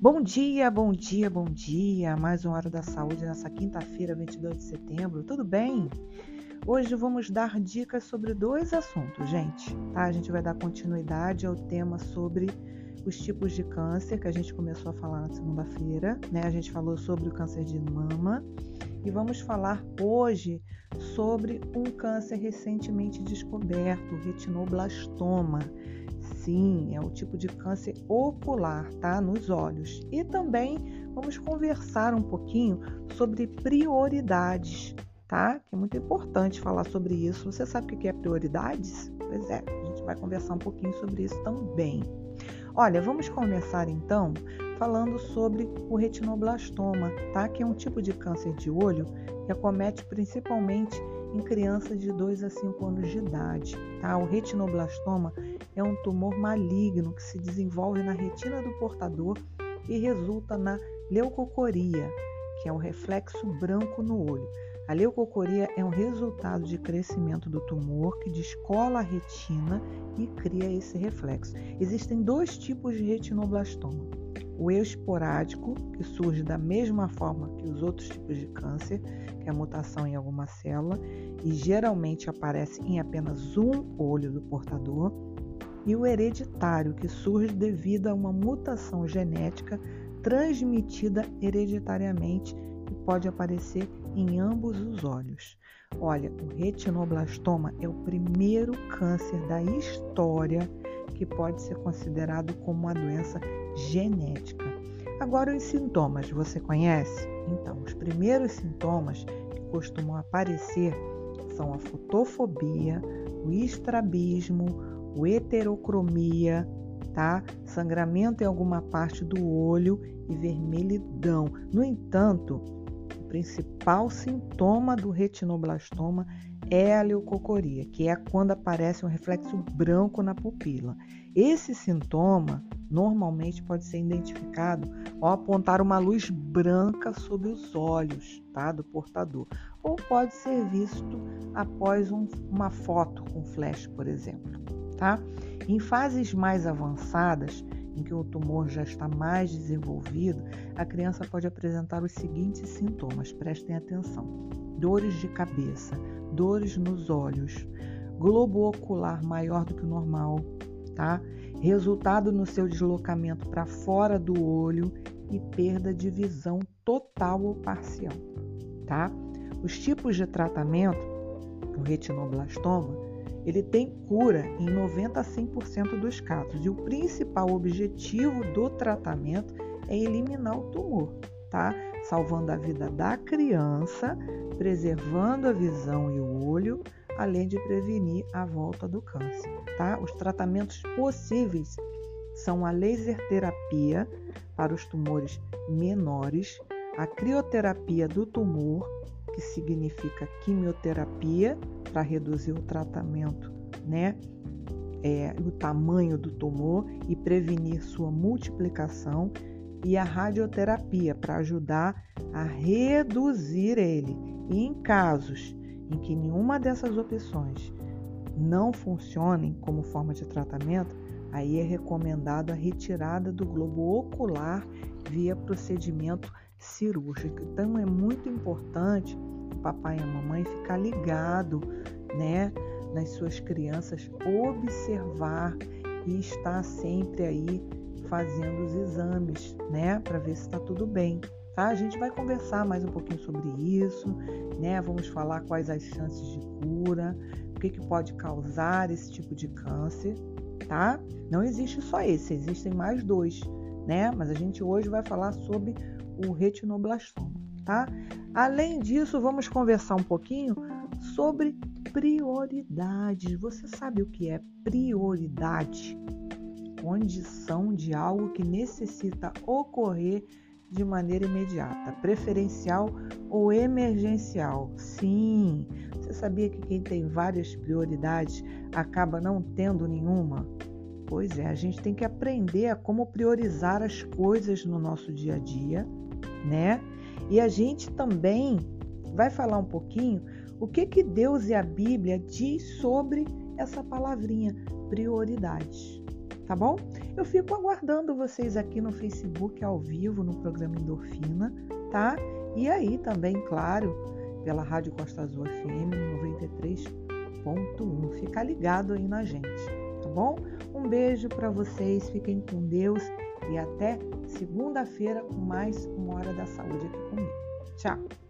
Bom dia, bom dia, bom dia. Mais uma Hora da Saúde nessa quinta-feira, 22 de setembro. Tudo bem? Hoje vamos dar dicas sobre dois assuntos, gente. Tá? A gente vai dar continuidade ao tema sobre os tipos de câncer que a gente começou a falar na segunda-feira, né? A gente falou sobre o câncer de mama e vamos falar hoje sobre um câncer recentemente descoberto, o retinoblastoma. Sim, é o tipo de câncer ocular, tá? Nos olhos. E também vamos conversar um pouquinho sobre prioridades, tá? Que é muito importante falar sobre isso. Você sabe o que é prioridades? Pois é, a gente vai conversar um pouquinho sobre isso também. Olha, vamos começar então falando sobre o retinoblastoma, tá? Que é um tipo de câncer de olho que acomete principalmente em crianças de 2 a 5 anos de idade. Tá? O retinoblastoma é um tumor maligno que se desenvolve na retina do portador e resulta na leucocoria, que é o reflexo branco no olho. A leucocoria é um resultado de crescimento do tumor que descola a retina e cria esse reflexo. Existem dois tipos de retinoblastoma o esporádico, que surge da mesma forma que os outros tipos de câncer, que é a mutação em alguma célula, e geralmente aparece em apenas um olho do portador, e o hereditário, que surge devido a uma mutação genética transmitida hereditariamente e pode aparecer em ambos os olhos. Olha, o retinoblastoma é o primeiro câncer da história que pode ser considerado como uma doença genética. Agora, os sintomas, você conhece? Então, os primeiros sintomas que costumam aparecer são a fotofobia, o estrabismo, o heterocromia, tá? Sangramento em alguma parte do olho e vermelhidão. No entanto, principal sintoma do retinoblastoma é a leucocoria, que é quando aparece um reflexo branco na pupila. Esse sintoma normalmente pode ser identificado ao apontar uma luz branca sobre os olhos tá, do portador, ou pode ser visto após um, uma foto com flash, por exemplo. Tá? Em fases mais avançadas, em que o tumor já está mais desenvolvido, a criança pode apresentar os seguintes sintomas, prestem atenção: dores de cabeça, dores nos olhos, globo ocular maior do que o normal, tá? Resultado no seu deslocamento para fora do olho e perda de visão total ou parcial, tá? Os tipos de tratamento do retinoblastoma, ele tem cura em 90 a 100% dos casos e o principal objetivo do tratamento é eliminar o tumor, tá? Salvando a vida da criança, preservando a visão e o olho, além de prevenir a volta do câncer. Tá? Os tratamentos possíveis são a laser terapia para os tumores menores, a crioterapia do tumor, que significa quimioterapia para reduzir o tratamento, né? É, o tamanho do tumor e prevenir sua multiplicação, e a radioterapia para ajudar a reduzir ele. E em casos em que nenhuma dessas opções não funcionem como forma de tratamento, aí é recomendado a retirada do globo ocular via procedimento cirúrgico. Então é muito importante papai e a mamãe ficar ligado, né, nas suas crianças, observar e estar sempre aí fazendo os exames, né, para ver se está tudo bem tá? A gente vai conversar mais um pouquinho sobre isso, né? Vamos falar quais as chances de cura, o que, que pode causar esse tipo de câncer, tá? Não existe só esse, existem mais dois, né? Mas a gente hoje vai falar sobre o retinoblastoma, tá? Além disso, vamos conversar um pouquinho sobre prioridades. Você sabe o que é prioridade? Condição de algo que necessita ocorrer de maneira imediata, preferencial ou emergencial. Sim, você sabia que quem tem várias prioridades acaba não tendo nenhuma? Pois é, a gente tem que aprender a como priorizar as coisas no nosso dia a dia, né? E a gente também vai falar um pouquinho o que que Deus e a Bíblia diz sobre essa palavrinha prioridades, tá bom? Eu fico aguardando vocês aqui no Facebook ao vivo no programa Endorfina, tá? E aí também, claro, pela Rádio Costa Azul FM 93.1. Fica ligado aí na gente, bom? Um beijo para vocês, fiquem com Deus e até segunda-feira com mais uma Hora da Saúde aqui comigo. Tchau!